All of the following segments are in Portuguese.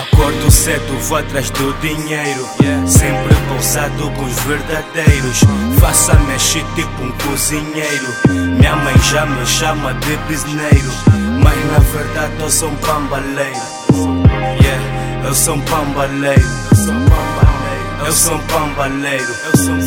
Acordo cedo, vou atrás do dinheiro. Sempre pousado com os verdadeiros. Faça mexer tipo um cozinheiro. Minha mãe já me chama de bisneiro. Mas na verdade eu sou um pambaleiro. Yeah, eu sou um pambaleiro. Eu sou um pambaleiro.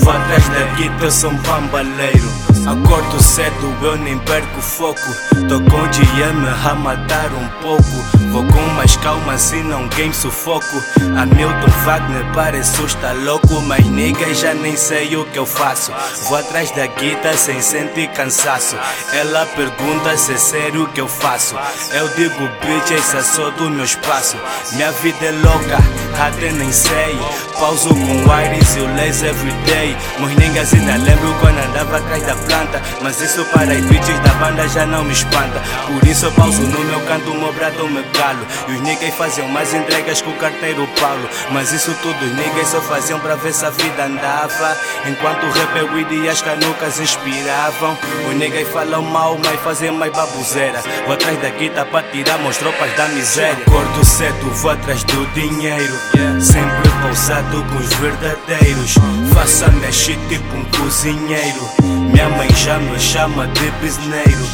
Vou atrás da guita, eu sou um pambaleiro. Acordo cedo, eu nem perco foco. Tô com GM a matar um pouco. Vou com mais calma, se não game sufoco. A Milton Wagner parece está louco. Mas nigga, já nem sei o que eu faço. Vou atrás da guita sem sentir cansaço. Ela pergunta se é sério o que eu faço. Eu digo, bitch, esse é só do meu espaço. Minha vida é louca, até nem sei. Pauso com Iris e o Les everyday. Meus niggas ainda lembro quando andava atrás da planta. Mas isso para os bitches da banda já não me espanta. Por isso eu pauso no meu canto, meu brado me calo. E os niggas faziam mais entregas que o carteiro Paulo. Mas isso tudo os niggas só faziam pra ver se a vida andava. Enquanto o rap, o weed e as canucas inspiravam. Os niggas falam mal, mas fazem mais babuzeira. Vou atrás da guita pra tirar meus tropas da miséria. Acordo cedo, vou atrás do dinheiro. Sempre pousado com os verdadeiros. Faça mexer tipo um cozinheiro. Minha mãe já me chama de bisneiro.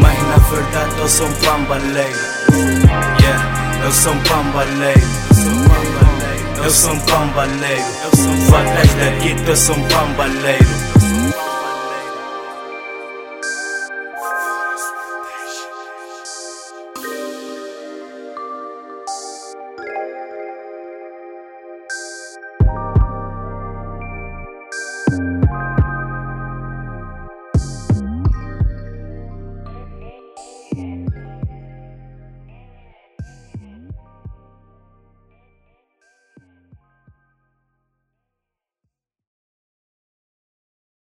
Mas na verdade eu sou um pambaleiro. Yeah, eu sou um pambaleiro. Eu sou um pambaleiro. Atrás da guita, eu sou um pambaleiro.